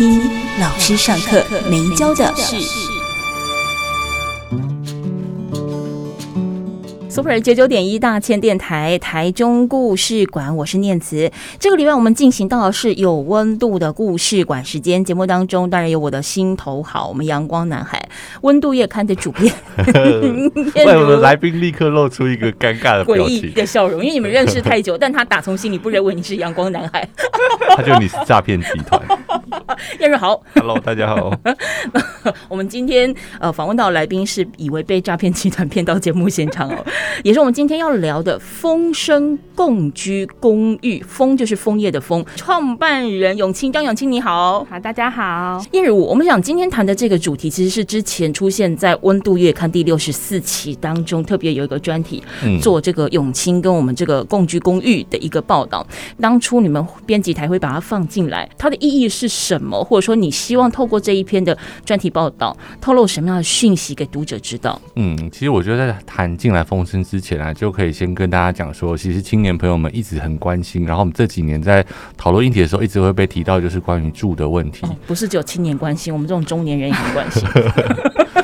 听老师上课没教的事。Super 九九点一大千电台台中故事馆，我是念慈。这个礼拜我们进行到的是有温度的故事馆时间。节目当中当然有我的心头好，我们阳光男孩温度月刊的主编。为 我们来宾立刻露出一个尴尬的 诡异的笑容，因为你们认识太久，但他打从心里不认为你是阳光男孩。他觉得你是诈骗集团。燕瑞好，Hello，大家好。我们今天呃访问到的来宾是以为被诈骗集团骗到节目现场哦。也是我们今天要聊的风声共居公寓，风就是枫叶的风，创办人永清张永清你好，好大家好。燕如，我们想今天谈的这个主题，其实是之前出现在《温度月刊》第六十四期当中，特别有一个专题，做这个永清跟我们这个共居公寓的一个报道。当初你们编辑台会把它放进来，它的意义是什么？或者说你希望透过这一篇的专题报道，透露什么样的讯息给读者知道？嗯，其实我觉得在谈进来风声之前啊，就可以先跟大家讲说，其实青年朋友们一直很关心，然后我们这几年在讨论议题的时候，一直会被提到，就是关于住的问题。哦，不是只有青年关心，我们这种中年人也很关心。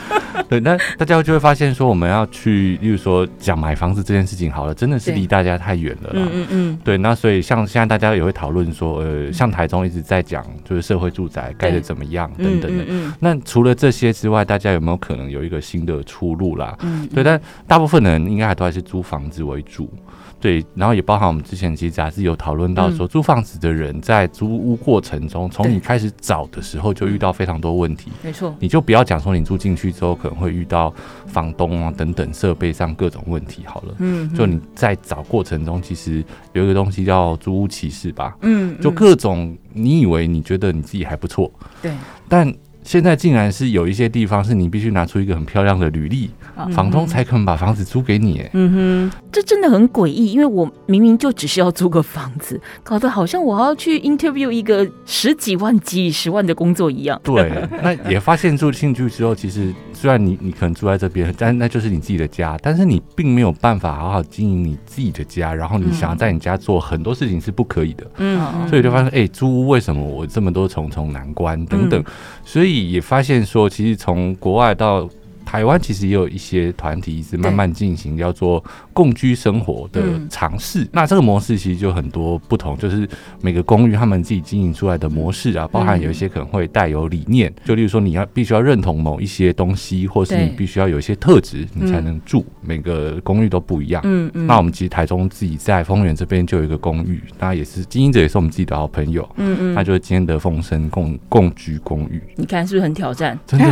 对，那大家就会发现说，我们要去，例如说讲买房子这件事情，好了，真的是离大家太远了。嗯嗯嗯。对，那所以像现在大家也会讨论说，呃，像台中一直在讲，就是社会住宅盖得怎么样等等的。嗯，那除了这些之外，大家有没有可能有一个新的出路啦？嗯。对，但大部分人应该还都还是租房子为主。对，然后也包含我们之前其实杂志有讨论到说，租房子的人在租屋过程中，从你开始找的时候就遇到非常多问题。没错，你就不要讲说你住进去之后可能会遇到房东啊等等设备上各种问题好了。嗯，就你在找过程中，其实有一个东西叫租屋歧视吧。嗯，就各种你以为你觉得你自己还不错，对，但。现在竟然是有一些地方是你必须拿出一个很漂亮的履历，房东才肯把房子租给你。嗯哼，这真的很诡异，因为我明明就只是要租个房子，搞得好像我要去 interview 一个十几万、几十万的工作一样。对，那也发现住进去之后，其实虽然你你可能住在这边，但那就是你自己的家，但是你并没有办法好好经营你自己的家，然后你想要在你家做很多事情是不可以的。嗯，所以就发现，哎、欸，租屋为什么我这么多重重难关等等，所以。也发现说，其实从国外到台湾其实也有一些团体一直慢慢进行叫做共居生活的尝试。嗯、那这个模式其实就很多不同，就是每个公寓他们自己经营出来的模式啊，包含有一些可能会带有理念，就例如说你要必须要认同某一些东西，或是你必须要有一些特质，你才能住。每个公寓都不一样。嗯嗯。那我们其实台中自己在丰原这边就有一个公寓，那也是经营者，也是我们自己的好朋友。嗯嗯。那就是今天的丰声共共居公寓。你看是不是很挑战？真的。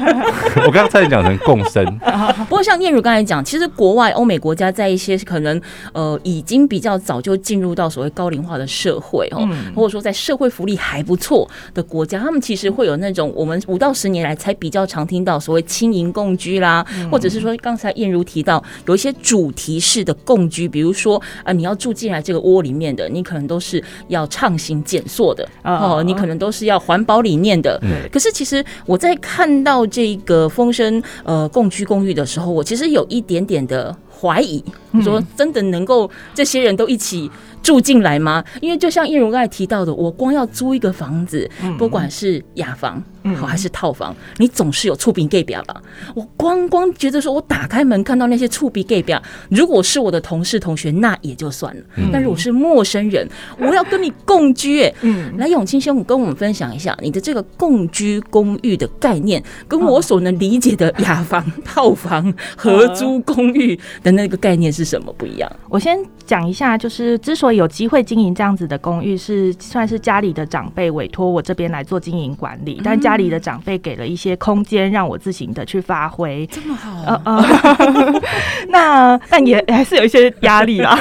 我刚刚在讲。讲成共生，不过像燕如刚才讲，其实国外欧美国家在一些可能呃已经比较早就进入到所谓高龄化的社会哦，或者说在社会福利还不错的国家，他们其实会有那种我们五到十年来才比较常听到所谓轻盈共居啦，或者是说刚才燕如提到有一些主题式的共居，比如说啊你要住进来这个窝里面的，你可能都是要畅行减塑的哦，你可能都是要环保理念的。可是其实我在看到这个风声。呃，共居公寓的时候，我其实有一点点的怀疑，说真的能够这些人都一起住进来吗？因为就像叶如刚才提到的，我光要租一个房子，不管是雅房。好还是套房，你总是有触鼻 gay 表吧？我光光觉得说，我打开门看到那些触鼻 gay 表，如果是我的同事同学，那也就算了。但如果是陌生人，我要跟你共居，欸，嗯，来永清兄，跟我们分享一下你的这个共居公寓的概念，跟我所能理解的雅房、套房、合租公寓的那个概念是什么不一样？我先讲一下，就是之所以有机会经营这样子的公寓，是算是家里的长辈委托我这边来做经营管理，但家。里的长辈给了一些空间，让我自行的去发挥，这么好。呃呃，那但也还是有一些压力啦。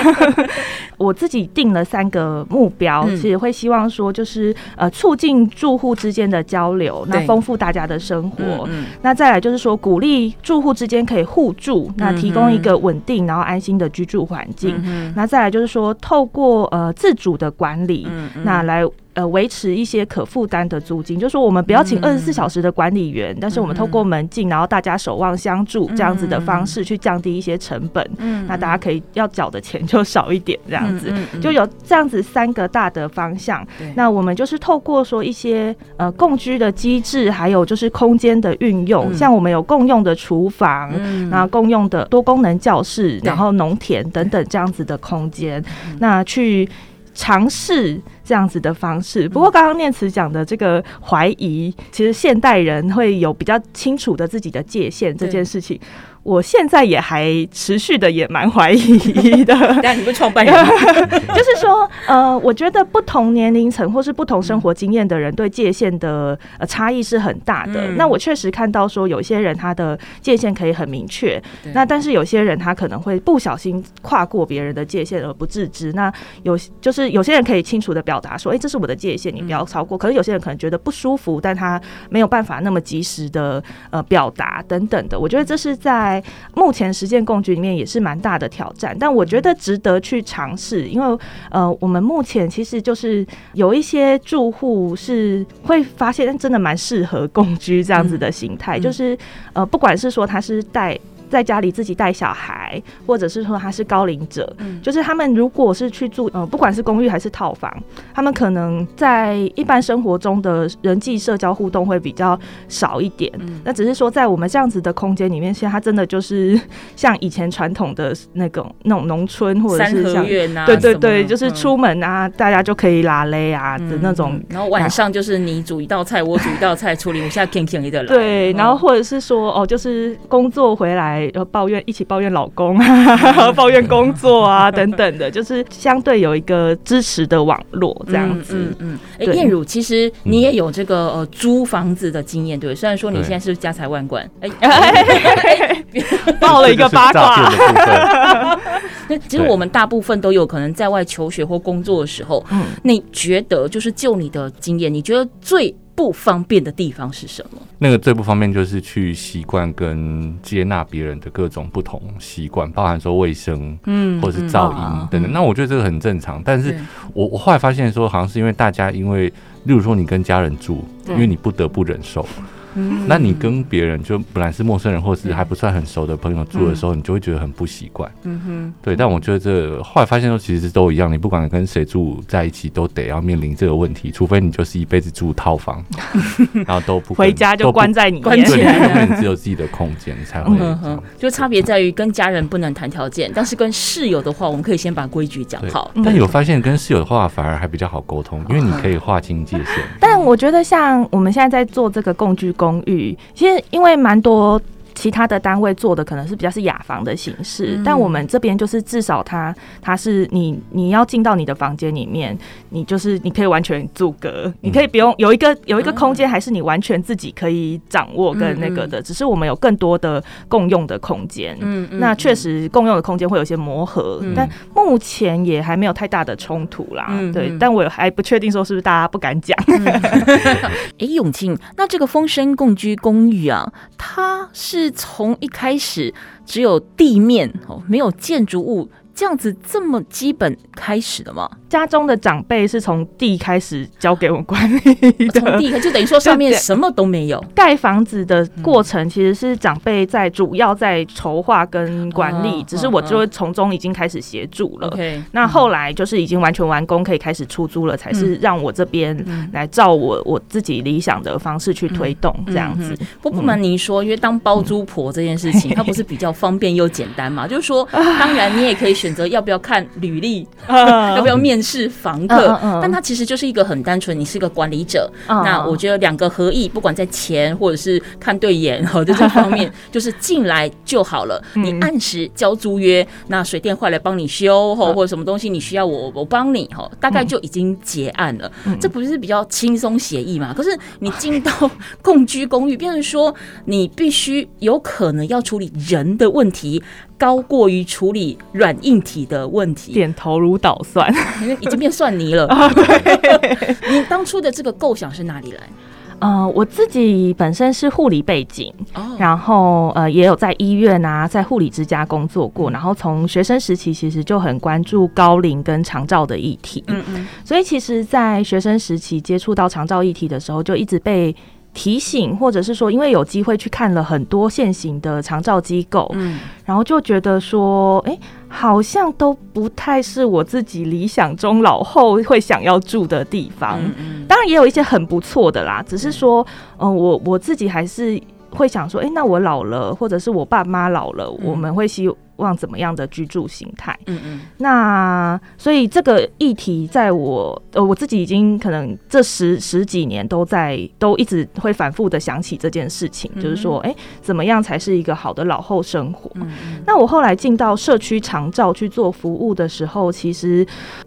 我自己定了三个目标，其实会希望说，就是呃，促进住户之间的交流，那丰富大家的生活。那再来就是说，鼓励住户之间可以互助，那提供一个稳定然后安心的居住环境。那再来就是说，透过呃自主的管理，那来。呃，维持一些可负担的租金，就是说我们不要请二十四小时的管理员，嗯、但是我们透过门禁，然后大家守望相助这样子的方式去降低一些成本。嗯，那大家可以要缴的钱就少一点，这样子、嗯嗯嗯、就有这样子三个大的方向。那我们就是透过说一些呃共居的机制，还有就是空间的运用，嗯、像我们有共用的厨房，嗯、然后共用的多功能教室，然后农田等等这样子的空间，那去。尝试这样子的方式，不过刚刚念慈讲的这个怀疑，其实现代人会有比较清楚的自己的界限这件事情。我现在也还持续的也蛮怀疑的。但你不创办人，就是说，呃，我觉得不同年龄层或是不同生活经验的人对界限的呃差异是很大的。嗯、那我确实看到说，有些人他的界限可以很明确，那但是有些人他可能会不小心跨过别人的界限而不自知。那有就是有些人可以清楚的表达说，哎、欸，这是我的界限，你不要超过。嗯、可是有些人可能觉得不舒服，但他没有办法那么及时的呃表达等等的。我觉得这是在。目前实践共居里面也是蛮大的挑战，但我觉得值得去尝试，因为呃，我们目前其实就是有一些住户是会发现真的蛮适合共居这样子的形态，就是呃，不管是说他是带。在家里自己带小孩，或者是说他是高龄者，嗯，就是他们如果是去住，呃，不管是公寓还是套房，他们可能在一般生活中的人际社交互动会比较少一点。嗯，那只是说在我们这样子的空间里面，现在他真的就是像以前传统的那种那种农村，或者是像院啊，对对对，就是出门啊，大家就可以拉勒啊的那种。然后晚上就是你煮一道菜，我煮一道菜，处理我现在 天天一个来。对，然后或者是说哦，就是工作回来。要抱怨，一起抱怨老公啊，抱怨工作啊，等等的，就是相对有一个支持的网络这样子。嗯嗯。哎、嗯，彦、嗯欸、儒，其实你也有这个呃租房子的经验，对？虽然说你现在是家财万贯，哎，爆了一个八卦。那其实我们大部分都有可能在外求学或工作的时候，嗯，你觉得就是就你的经验，你觉得最不方便的地方是什么？那个最不方便就是去习惯跟接纳别人的各种不同习惯，包含说卫生，嗯，或者是噪音等等。那我觉得这个很正常，但是我我后来发现说，好像是因为大家因为，例如说你跟家人住，因为你不得不忍受。嗯、那你跟别人就本来是陌生人，或是还不算很熟的朋友住的时候，你就会觉得很不习惯。嗯哼，对。但我觉得这后来发现说，其实都一样。你不管跟谁住在一起，都得要面临这个问题。除非你就是一辈子住套房，然后都不回家就关在你面，关起来，只有自己的空间才会。就差别在于跟家人不能谈条件，但是跟室友的话，我们可以先把规矩讲好。但有发现跟室友的话反而还比较好沟通，因为你可以划清界限。但我觉得像我们现在在做这个共居公公寓，其实因为蛮多。其他的单位做的可能是比较是雅房的形式，嗯、但我们这边就是至少它它是你你要进到你的房间里面，你就是你可以完全阻隔，嗯、你可以不用有一个有一个空间，还是你完全自己可以掌握跟那个的，嗯、只是我们有更多的共用的空间。嗯嗯，那确实共用的空间会有些磨合，嗯、但目前也还没有太大的冲突啦。嗯、对，但我还不确定说是不是大家不敢讲。哎、嗯，永庆，那这个风声共居公寓啊，它是。是从一开始只有地面哦，没有建筑物。这样子这么基本开始的吗？家中的长辈是从地开始交给我管理的，从地就等于说上面什么都没有。盖房子的过程其实是长辈在主要在筹划跟管理，只是我就会从中已经开始协助了。那后来就是已经完全完工，可以开始出租了，才是让我这边来照我我自己理想的方式去推动这样子。不不瞒您说，因为当包租婆这件事情，它不是比较方便又简单嘛？就是说，当然你也可以。选择要不要看履历，要不要面试房客？但他其实就是一个很单纯，你是一个管理者。那我觉得两个合意，不管在钱或者是看对眼哈，在这方面，就是进来就好了。你按时交租约，那水电坏了帮你修哈，或者什么东西你需要我我帮你哈，大概就已经结案了。这不是比较轻松协议嘛？可是你进到 共居公寓，变成说你必须有可能要处理人的问题。高过于处理软硬体的问题，点头如捣蒜，已经变蒜泥了。你当初的这个构想是哪里来？呃，我自己本身是护理背景，oh. 然后呃也有在医院啊，在护理之家工作过，然后从学生时期其实就很关注高龄跟长照的议题，嗯嗯，所以其实，在学生时期接触到长照议题的时候，就一直被提醒，或者是说，因为有机会去看了很多现行的长照机构，嗯，然后就觉得说，哎、欸，好像都不太是我自己理想中老后会想要住的地方。嗯嗯，当然也有一些很不错的啦，只是说，嗯、呃，我我自己还是会想说，哎、欸，那我老了，或者是我爸妈老了，嗯、我们会希望怎么样的居住形态？嗯嗯，那所以这个议题在我呃我自己已经可能这十十几年都在都一直会反复的想起这件事情，嗯、就是说，哎、欸，怎么样才是一个好的老后生活？嗯嗯，那我后来进到社区长照去做服务的时候，其实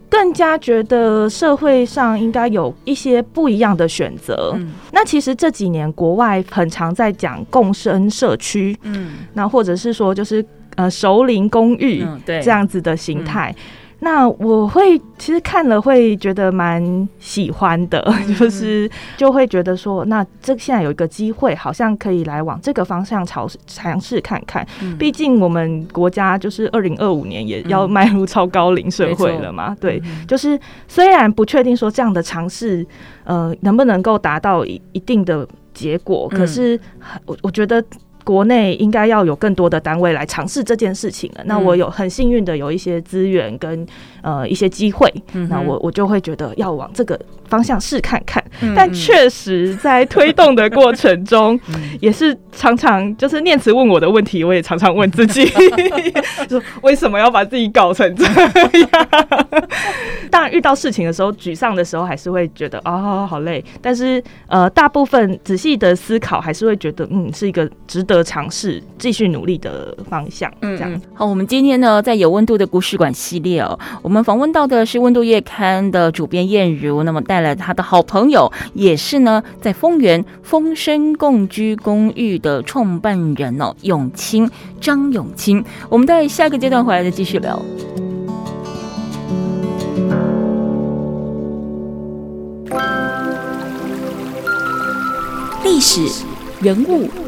更加觉得社会上应该有一些不一样的选择。嗯，那其实这几年国外很常在讲共生社区，嗯，那或者是说就是。呃，熟龄公寓这样子的形态，嗯，那我会其实看了会觉得蛮喜欢的，嗯，就是就会觉得说，那这现在有一个机会，好像可以来往这个方向尝尝试看看。毕，嗯，竟我们国家就是二零二五年也要迈入超高龄社会了嘛，嗯，对，就是虽然不确定说这样的尝试，呃，能不能够达到一一定的结果，可是我我觉得。国内应该要有更多的单位来尝试这件事情了。那我有很幸运的有一些资源跟呃一些机会，那我我就会觉得要往这个方向试看看。但确实在推动的过程中，也是常常就是念慈问我的问题，我也常常问自己，说为什么要把自己搞成这样？当然遇到事情的时候，沮丧的时候，还是会觉得啊好累。但是呃，大部分仔细的思考，还是会觉得嗯是一个值得。尝试继续努力的方向，这样、嗯、好。我们今天呢，在有温度的故事馆系列哦，我们访问到的是温度月刊的主编燕如，那么带来他的好朋友，也是呢，在丰原丰声共居公寓的创办人哦，永清张永清。我们在下一个阶段回来再继续聊历史人物。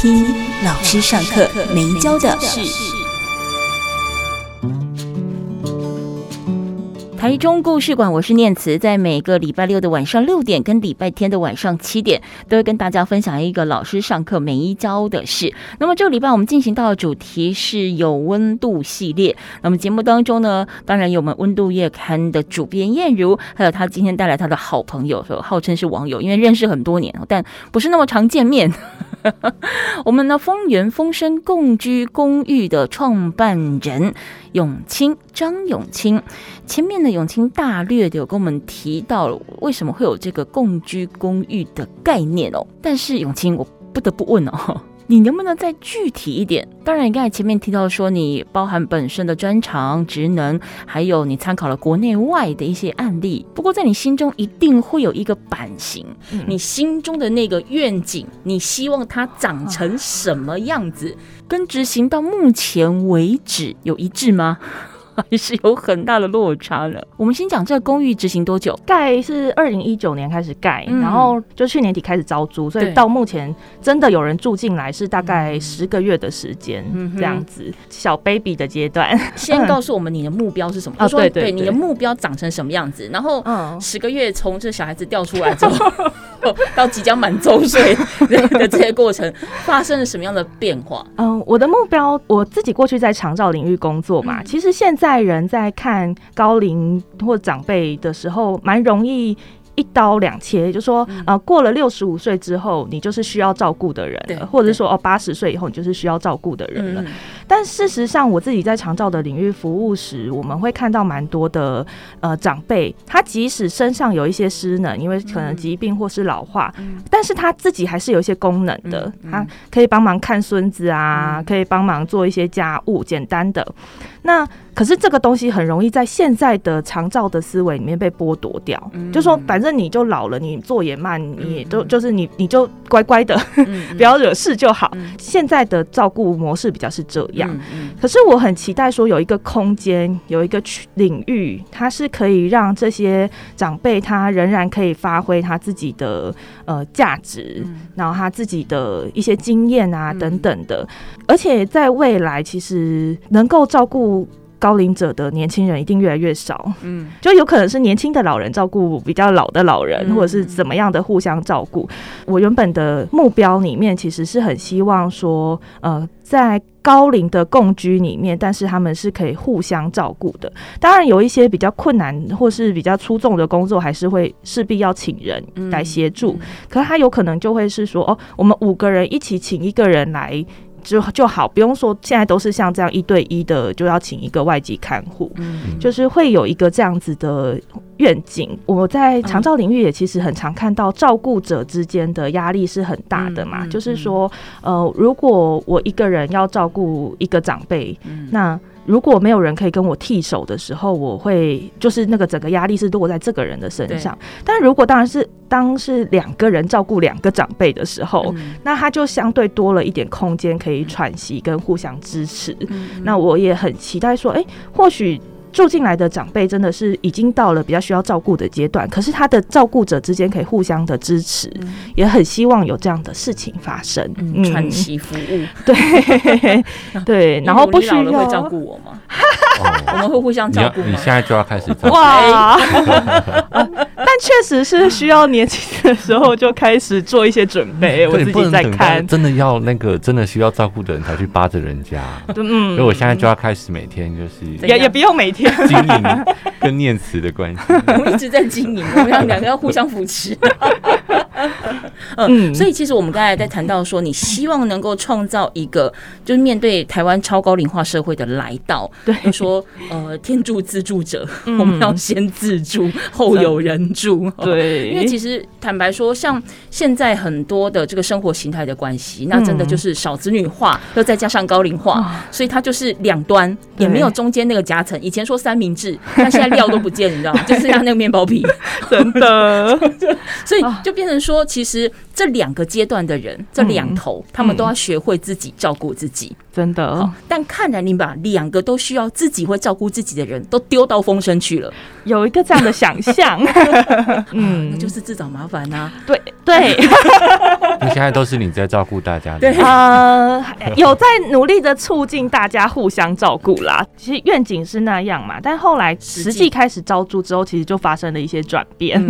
听老师上课没教的事。台中故事馆，我是念慈，在每个礼拜六的晚上六点跟礼拜天的晚上七点，都会跟大家分享一个老师上课没教的事。那么这个礼拜我们进行到的主题是有温度系列。那么节目当中呢，当然有我们温度月刊的主编燕如，还有他今天带来他的好朋友，说号称是网友，因为认识很多年，但不是那么常见面。我们的丰原丰声共居公寓的创办人。永清张永清，前面的永清大略的有跟我们提到了为什么会有这个共居公寓的概念哦，但是永清，我不得不问哦。你能不能再具体一点？当然，你刚才前面提到说，你包含本身的专长、职能，还有你参考了国内外的一些案例。不过，在你心中一定会有一个版型，嗯、你心中的那个愿景，你希望它长成什么样子，跟执行到目前为止有一致吗？还是有很大的落差的。我们先讲这个公寓执行多久？盖是二零一九年开始盖，嗯，然后就去年底开始招租，所以到目前真的有人住进来是大概十个月的时间，嗯，这样子小 baby 的阶段。先告诉我们你的目标是什么？他说对，对，对，对，你的目标长成什么样子？然后十个月从这小孩子掉出来之后，到即将满周岁 的这些过程，发生了什么样的变化？嗯，我的目标，我自己过去在长照领域工作嘛，其实现在。在人在看高龄或长辈的时候，蛮容易一刀两切，就说呃，过了六十五岁之后，你就是需要照顾的人了，或者说哦，八十岁以后你就是需要照顾的人了。但事实上，我自己在长照的领域服务时，我们会看到蛮多的呃长辈，他即使身上有一些失能，因为可能疾病或是老化，但是他自己还是有一些功能的，他可以帮忙看孙子啊，可以帮忙做一些家务，简单的。那可是这个东西很容易在现在的长照的思维里面被剥夺掉，嗯、就说反正你就老了，你做也慢，你也都就是你你就乖乖的，嗯、不要惹事就好。嗯、现在的照顾模式比较是这样，嗯、可是我很期待说有一个空间，有一个领域，它是可以让这些长辈他仍然可以发挥他自己的呃价值，嗯、然后他自己的一些经验啊等等的，嗯、而且在未来其实能够照顾。高龄者的年轻人一定越来越少，嗯，就有可能是年轻的老人照顾比较老的老人，嗯、或者是怎么样的互相照顾。我原本的目标里面其实是很希望说，呃，在高龄的共居里面，但是他们是可以互相照顾的。当然，有一些比较困难或是比较出众的工作，还是会势必要请人来协助。可是他有可能就会是说，哦，我们五个人一起请一个人来。就就好，不用说，现在都是像这样一对一的，就要请一个外籍看护，嗯，就是会有一个这样子的愿景。我在长照领域也其实很常看到，照顾者之间的压力是很大的嘛，就是说，呃，如果我一个人要照顾一个长辈，那。如果没有人可以跟我替手的时候，我会就是那个整个压力是落在这个人的身上。但如果当然是当是两个人照顾两个长辈的时候，嗯、那他就相对多了一点空间可以喘息跟互相支持。嗯、那我也很期待说，哎、欸，或许。住进来的长辈真的是已经到了比较需要照顾的阶段，可是他的照顾者之间可以互相的支持，嗯、也很希望有这样的事情发生。嗯，传奇、服务，对 对，然后不需要会照顾我吗？我们会互相照顾。你现在就要开始照顾哇！但确实是需要年轻的时候就开始做一些准备。我自己在看，真的要那个真的需要照顾的人才去扒着人家。嗯，所以我现在就要开始每天就是也也不用每天经营跟念慈的关系。我们一直在经营，我们要两个要互相扶持。嗯，所以其实我们刚才在谈到说，你希望能够创造一个就是面对台湾超高龄化社会的来到，对，说呃天助自助者，我们要先自助，后有人助。对，因为其实坦白说，像现在很多的这个生活形态的关系，那真的就是少子女化，又再加上高龄化，所以它就是两端也没有中间那个夹层。以前说三明治，但现在料都不见，你知道吗？就剩下那个面包皮，真的。所以就变成说，其实。这两个阶段的人，这两头，他们都要学会自己照顾自己，真的。但看来你把两个都需要自己会照顾自己的人都丢到风声去了，有一个这样的想象，嗯，那就是自找麻烦呐。对对，那现在都是你在照顾大家，对呃，有在努力的促进大家互相照顾啦。其实愿景是那样嘛，但后来实际开始招租之后，其实就发生了一些转变。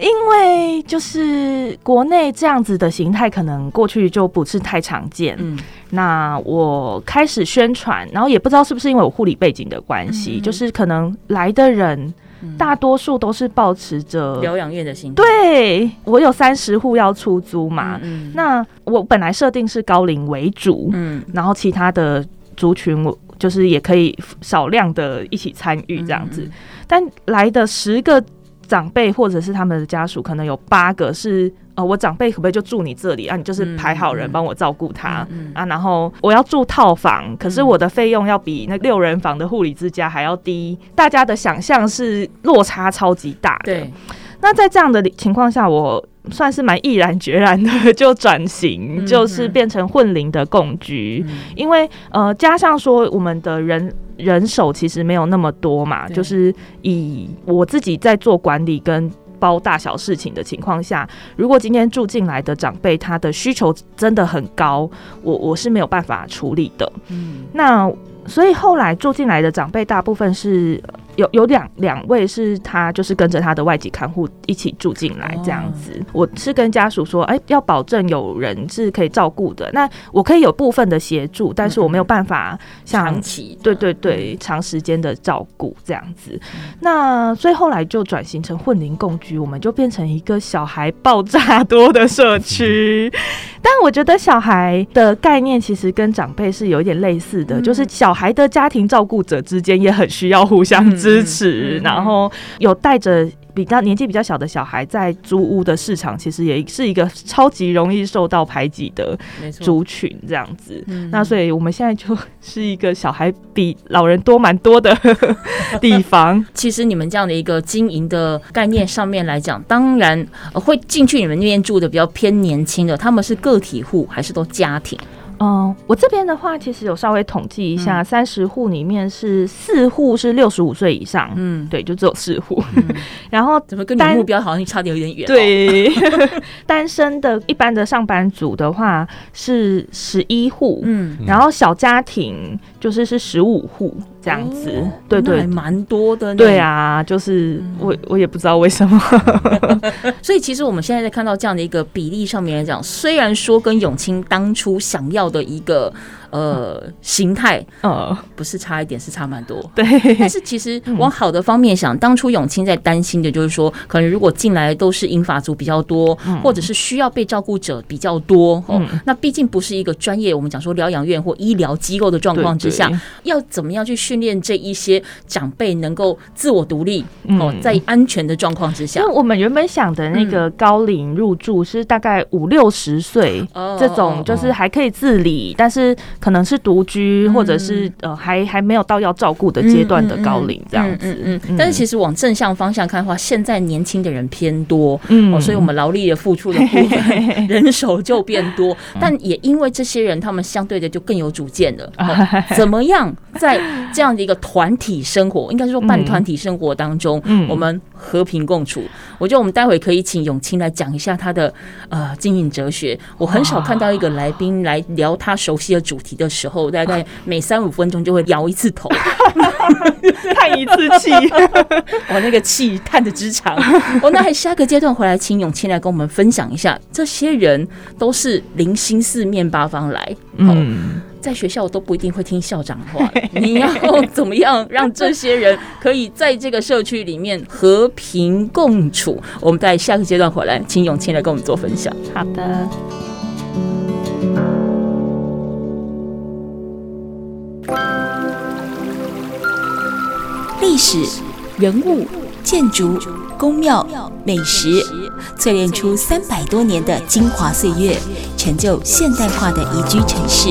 因为就是国内这样子的形态，可能过去就不是太常见。嗯，那我开始宣传，然后也不知道是不是因为我护理背景的关系，嗯、就是可能来的人大多数都是保持着疗养院的心态。对，我有三十户要出租嘛，嗯，那我本来设定是高龄为主，嗯，然后其他的族群我就是也可以少量的一起参与这样子，嗯、但来的十个。长辈或者是他们的家属，可能有八个是呃，我长辈可不可以就住你这里啊？你就是排好人帮我照顾他、嗯嗯、啊。然后我要住套房，可是我的费用要比那六人房的护理之家还要低。大家的想象是落差超级大的。对。那在这样的情况下，我算是蛮毅然决然的就转型，嗯、就是变成混龄的共居，嗯、因为呃，加上说我们的人。人手其实没有那么多嘛，就是以我自己在做管理跟包大小事情的情况下，如果今天住进来的长辈他的需求真的很高，我我是没有办法处理的。嗯，那所以后来住进来的长辈大部分是。有有两两位是他就是跟着他的外籍看护一起住进来这样子，我是跟家属说，哎，要保证有人是可以照顾的。那我可以有部分的协助，但是我没有办法像长期对对对长时间的照顾这样子。那所以后来就转型成混龄共居，我们就变成一个小孩爆炸多的社区。但我觉得小孩的概念其实跟长辈是有一点类似的，就是小孩的家庭照顾者之间也很需要互相支持，然后有带着比较年纪比较小的小孩在租屋的市场，其实也是一个超级容易受到排挤的族群，这样子。那所以我们现在就是一个小孩比老人多蛮多的 地方。其实你们这样的一个经营的概念上面来讲，当然会进去你们那边住的比较偏年轻的，他们是个体户还是都家庭？嗯，我这边的话，其实有稍微统计一下，三十户里面是四户是六十五岁以上，嗯，对，就只有四户。嗯、然后怎么跟你目标好像差的有点远？对，单身的一般的上班族的话是十一户，嗯，然后小家庭就是是十五户。这样子，哦、对对，蛮多的。对啊，就是我我也不知道为什么。所以其实我们现在在看到这样的一个比例上面来讲，虽然说跟永清当初想要的一个。呃，形态呃，不是差一点，是差蛮多。对，但是其实往好的方面想，当初永清在担心的就是说，可能如果进来都是英法族比较多，或者是需要被照顾者比较多，哦，那毕竟不是一个专业，我们讲说疗养院或医疗机构的状况之下，要怎么样去训练这一些长辈能够自我独立哦，在安全的状况之下。那我们原本想的那个高龄入住是大概五六十岁这种，就是还可以自理，但是。可能是独居，或者是呃还还没有到要照顾的阶段的高龄这样子。嗯嗯，嗯。但是其实往正向方向看的话，现在年轻的人偏多，嗯，哦，所以我们劳力的付出的部分，人手就变多。但也因为这些人，他们相对的就更有主见了。怎么样在这样的一个团体生活，应该是说半团体生活当中，我们和平共处。我觉得我们待会可以请永清来讲一下他的呃经营哲学。我很少看到一个来宾来聊他熟悉的主题。的时候，大概每三五分钟就会摇一次头，叹一次气，我那个气叹的之长。我那还下个阶段回来，请永清来跟我们分享一下，这些人都是零星四面八方来，嗯，在学校都不一定会听校长的话，你要怎么样让这些人可以在这个社区里面和平共处？我们在下个阶段回来，请永清来跟我们做分享。好的。历史、人物、建筑、宫庙、美食，淬炼出三百多年的精华岁月，成就现代化的宜居城市。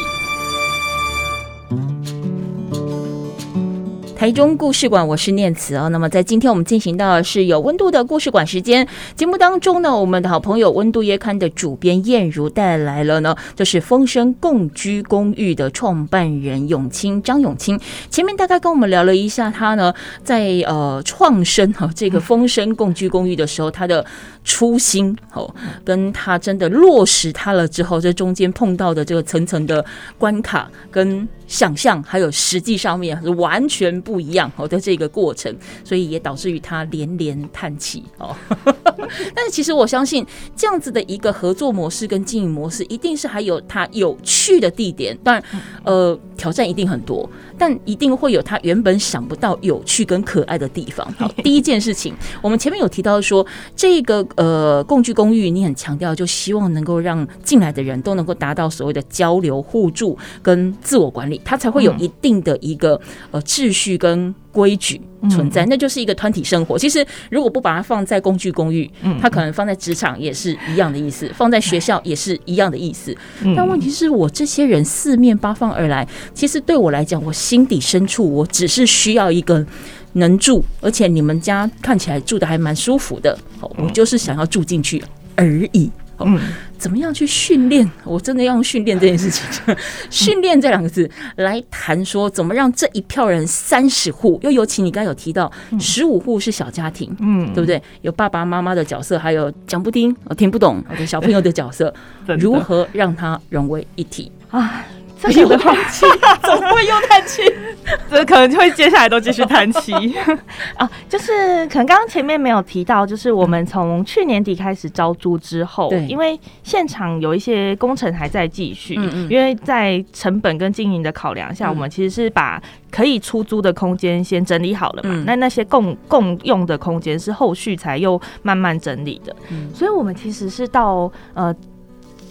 台中故事馆，我是念慈啊。那么在今天我们进行到的是有温度的故事馆时间节目当中呢，我们的好朋友温度月刊的主编燕如带来了呢，就是风声共居公寓的创办人永清张永清。前面大概跟我们聊了一下他呢，在呃创生哈这个风声共居公寓的时候，他的。初心哦，跟他真的落实他了之后，这中间碰到的这个层层的关卡，跟想象还有实际上面是完全不一样哦的这个过程，所以也导致于他连连叹气哦。但是其实我相信，这样子的一个合作模式跟经营模式，一定是还有它有趣的地点。当然，呃，挑战一定很多，但一定会有他原本想不到有趣跟可爱的地方。好，第一件事情，我们前面有提到说这个。呃，共居公寓，你很强调，就希望能够让进来的人都能够达到所谓的交流互助跟自我管理，它才会有一定的一个呃秩序跟规矩存在。那就是一个团体生活。其实如果不把它放在工具公寓，它可能放在职场也是一样的意思，放在学校也是一样的意思。但问题是我这些人四面八方而来，其实对我来讲，我心底深处，我只是需要一个。能住，而且你们家看起来住的还蛮舒服的，我就是想要住进去。而已。嗯，怎么样去训练？我真的要用训练这件事情，训练这两个字来谈说，怎么让这一票人三十户，又尤其你刚才有提到十五户是小家庭，嗯，对不对？有爸爸妈妈的角色，还有讲不听、听不懂的小朋友的角色，如何让他融为一体啊？这又叹气，怎么会又叹气？这可能就会接下来都继续叹气啊！就是可能刚刚前面没有提到，就是我们从去年底开始招租之后，对，因为现场有一些工程还在继续，嗯嗯，因为在成本跟经营的考量下，我们其实是把可以出租的空间先整理好了嘛。嗯、那那些共共用的空间是后续才又慢慢整理的，嗯、所以我们其实是到呃。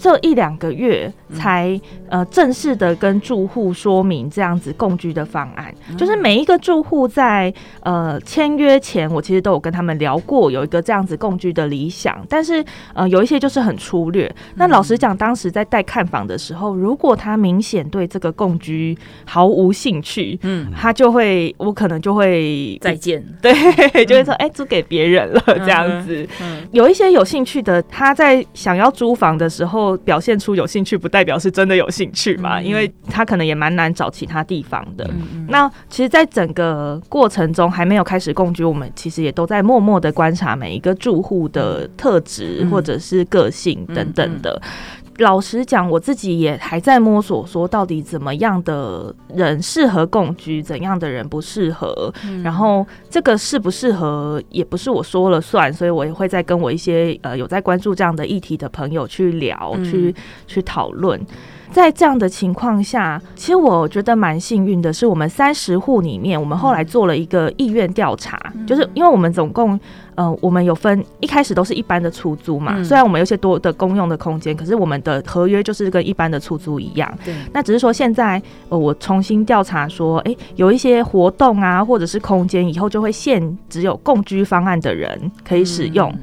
这一两个月才呃正式的跟住户说明这样子共居的方案，就是每一个住户在呃签约前，我其实都有跟他们聊过，有一个这样子共居的理想，但是呃有一些就是很粗略。那老实讲，当时在带看房的时候，如果他明显对这个共居毫无兴趣，嗯，他就会我可能就会再见，对，就会说哎租给别人了这样子。有一些有兴趣的，他在想要租房的时候。表现出有兴趣，不代表是真的有兴趣嘛？因为他可能也蛮难找其他地方的。那其实，在整个过程中还没有开始共居，我们其实也都在默默的观察每一个住户的特质或者是个性等等的。老实讲，我自己也还在摸索，说到底怎么样的人适合共居，怎样的人不适合。嗯、然后这个适不适合，也不是我说了算，所以我也会再跟我一些呃有在关注这样的议题的朋友去聊，嗯、去去讨论。在这样的情况下，其实我觉得蛮幸运的，是我们三十户里面，我们后来做了一个意愿调查，嗯、就是因为我们总共。呃，我们有分一开始都是一般的出租嘛，嗯、虽然我们有些多的公用的空间，可是我们的合约就是跟一般的出租一样。对，那只是说现在呃，我重新调查说，哎、欸，有一些活动啊，或者是空间，以后就会限只有共居方案的人可以使用，嗯、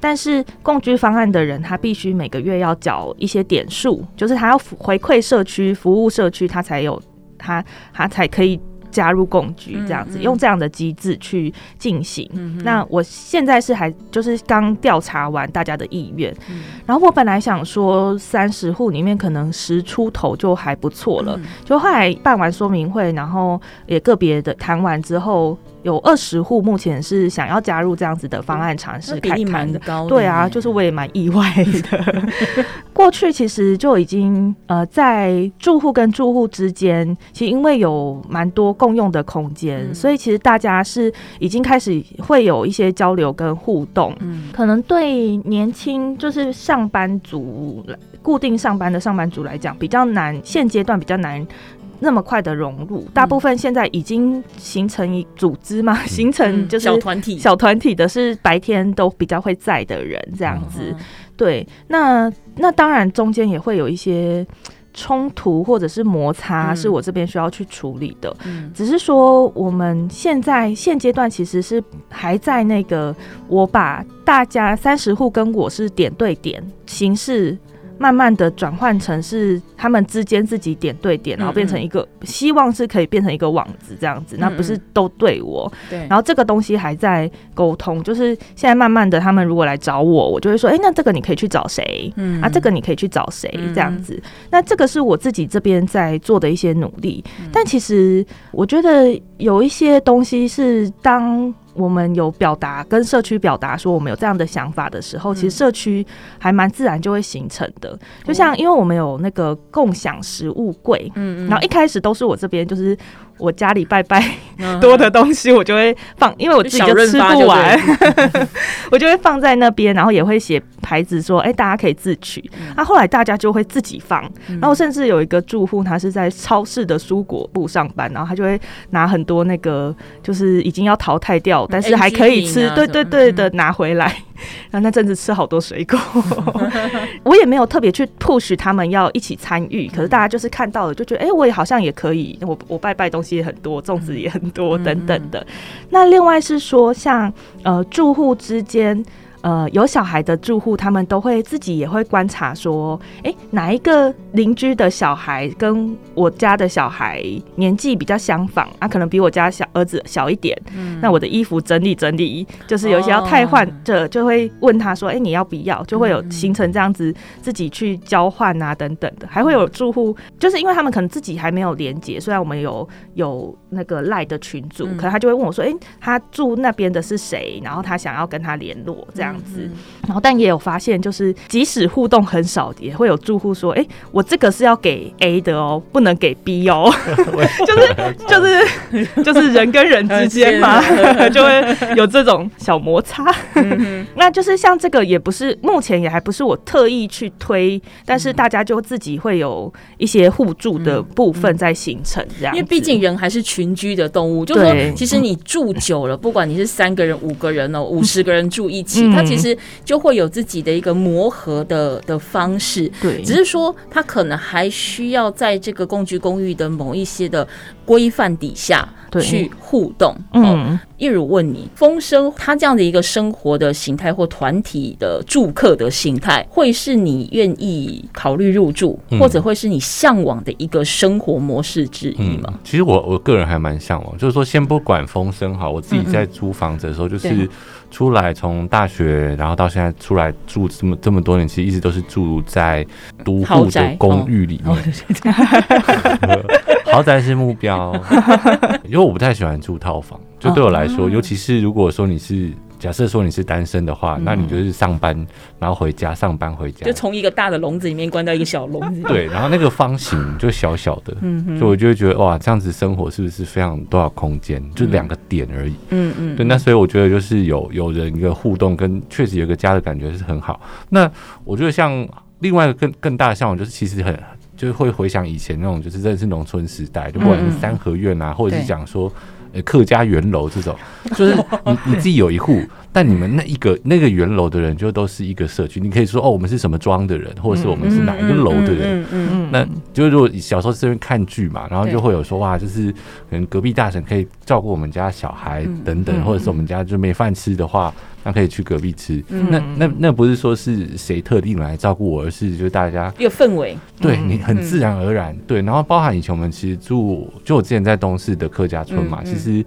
但是共居方案的人他必须每个月要缴一些点数，就是他要回馈社区、服务社区，他才有他他才可以。加入共居这样子，用这样的机制去进行。嗯、那我现在是还就是刚调查完大家的意愿，嗯、然后我本来想说三十户里面可能十出头就还不错了，嗯、就后来办完说明会，然后也个别的谈完之后。有二十户目前是想要加入这样子的方案尝试看看的，对啊，就是我也蛮意外的。过去其实就已经呃，在住户跟住户之间，其实因为有蛮多共用的空间，嗯、所以其实大家是已经开始会有一些交流跟互动。嗯，可能对年轻就是上班族、固定上班的上班族来讲，比较难，现阶段比较难。那么快的融入，大部分现在已经形成一组织嘛，嗯、形成就是小团体，小团体的是白天都比较会在的人这样子。嗯、对，那那当然中间也会有一些冲突或者是摩擦，是我这边需要去处理的。嗯、只是说我们现在现阶段其实是还在那个，我把大家三十户跟我是点对点形式。慢慢的转换成是他们之间自己点对点，然后变成一个希望是可以变成一个网子这样子，那不是都对我。对，然后这个东西还在沟通，就是现在慢慢的他们如果来找我，我就会说，哎，那这个你可以去找谁？嗯，啊，这个你可以去找谁？这样子，那这个是我自己这边在做的一些努力。但其实我觉得有一些东西是当。我们有表达跟社区表达说我们有这样的想法的时候，其实社区还蛮自然就会形成的。就像因为我们有那个共享食物柜，嗯，然后一开始都是我这边就是。我家里拜拜多的东西，我就会放，因为我自己就吃不完，我就会放在那边，然后也会写牌子说，哎、欸，大家可以自取。那、嗯。啊、后来大家就会自己放，然后甚至有一个住户，他是在超市的蔬果部上班，然后他就会拿很多那个，就是已经要淘汰掉，但是还可以吃，对对对的拿回来。然后那阵子吃好多水果，我也没有特别去 push 他们要一起参与，可是大家就是看到了，就觉得哎、欸，我也好像也可以，我我拜拜东西也很多，粽子也很多等等的。那另外是说像，像呃住户之间。呃有小孩的住户，他们都会自己也会观察说，哎、欸，哪一个邻居的小孩跟我家的小孩年纪比较相仿啊？可能比我家小儿子小一点，嗯、那我的衣服整理整理，就是有一些要汰换的，就会问他说，哎、欸，你要不要？就会有形成这样子自己去交换啊等等的，还会有住户，就是因为他们可能自己还没有连接，虽然我们有有那个赖的群组，可能他就会问我说，哎、欸，他住那边的是谁？然后他想要跟他联络这样子，然后但也有发现，就是即使互动很少，也会有住户说，哎、欸，我这个是要给 A 的哦，不能给 B 哦，就是就是就是人跟人之间嘛，就会有这种小摩擦。那就是像这个，也不是目前也还不是我特意去推，但是大家就自己会有一些互助的部分在形成这样，因为毕竟人还是群居的动物，就是说其实你住久了，不管你是三个人、五个人哦，五十个人住一起，他其实就会有自己的一个磨合的的方式。对，只是说他可能还需要在这个共居公寓的某一些的规范底下。去互动，嗯，例如问你，风声他这样的一个生活的形态或团体的住客的形态，会是你愿意考虑入住，或者会是你向往的一个生活模式之一吗？嗯、其实我我个人还蛮向往，就是说先不管风声哈，我自己在租房子的时候，就是出来从大学，然后到现在出来住这么这么多年，其实一直都是住在独户的公寓里面。豪宅是目标，因为我不太喜欢住套房。就对我来说，尤其是如果说你是假设说你是单身的话，那你就是上班然后回家，上班回家，就从一个大的笼子里面关到一个小笼子。对，然后那个方形就小小的，所以我就会觉得哇，这样子生活是不是非常多少空间？就两个点而已。嗯嗯。对，那所以我觉得就是有有人一个互动，跟确实有个家的感觉是很好。那我觉得像另外一个更更大的向往，就是其实很。就会回想以前那种，就是真的是农村时代，就不管是三合院啊，或者是讲说，呃，客家圆楼这种，就是你你自己有一户，但你们那一个那个圆楼的人就都是一个社区。你可以说哦，我们是什么庄的人，或者是我们是哪一个楼的人。嗯嗯嗯。那就是如果小时候这边看剧嘛，然后就会有说哇，就是可能隔壁大婶可以照顾我们家小孩等等，或者是我们家就没饭吃的话。那可以去隔壁吃，嗯、那那那不是说是谁特定来照顾我，而是就是大家一个氛围，对你很自然而然，嗯、对。然后包含以前我们其实住，就我之前在东市的客家村嘛，其实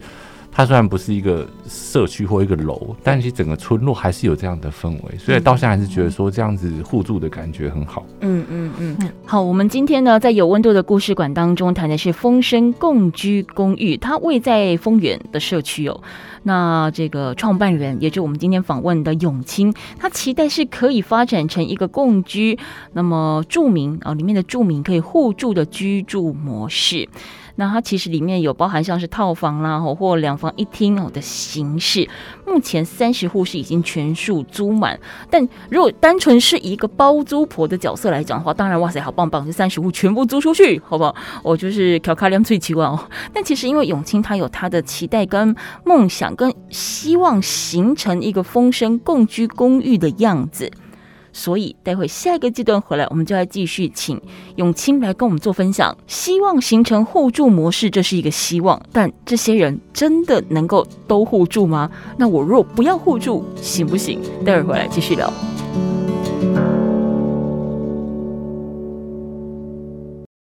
它虽然不是一个社区或一个楼，但其实整个村落还是有这样的氛围，所以到现在还是觉得说这样子互助的感觉很好。嗯嗯嗯。好，我们今天呢在有温度的故事馆当中谈的是风声共居公寓，它位在丰原的社区哦。那这个创办人，也就是我们今天访问的永清，他期待是可以发展成一个共居，那么住民啊，里面的住民可以互助的居住模式。那它其实里面有包含像是套房啦，或两房一厅哦的形式。目前三十户是已经全数租满，但如果单纯是一个包租婆的角色来讲的话，当然哇塞，好棒棒，这三十户全部租出去，好不好？我就是调卡量最奇怪哦。但其实因为永清他有他的期待跟梦想，跟希望形成一个风声共居公寓的样子。所以，待会下一个阶段回来，我们就要继续请永清来跟我们做分享。希望形成互助模式，这是一个希望，但这些人真的能够都互助吗？那我若不要互助，行不行？待会回来继续聊。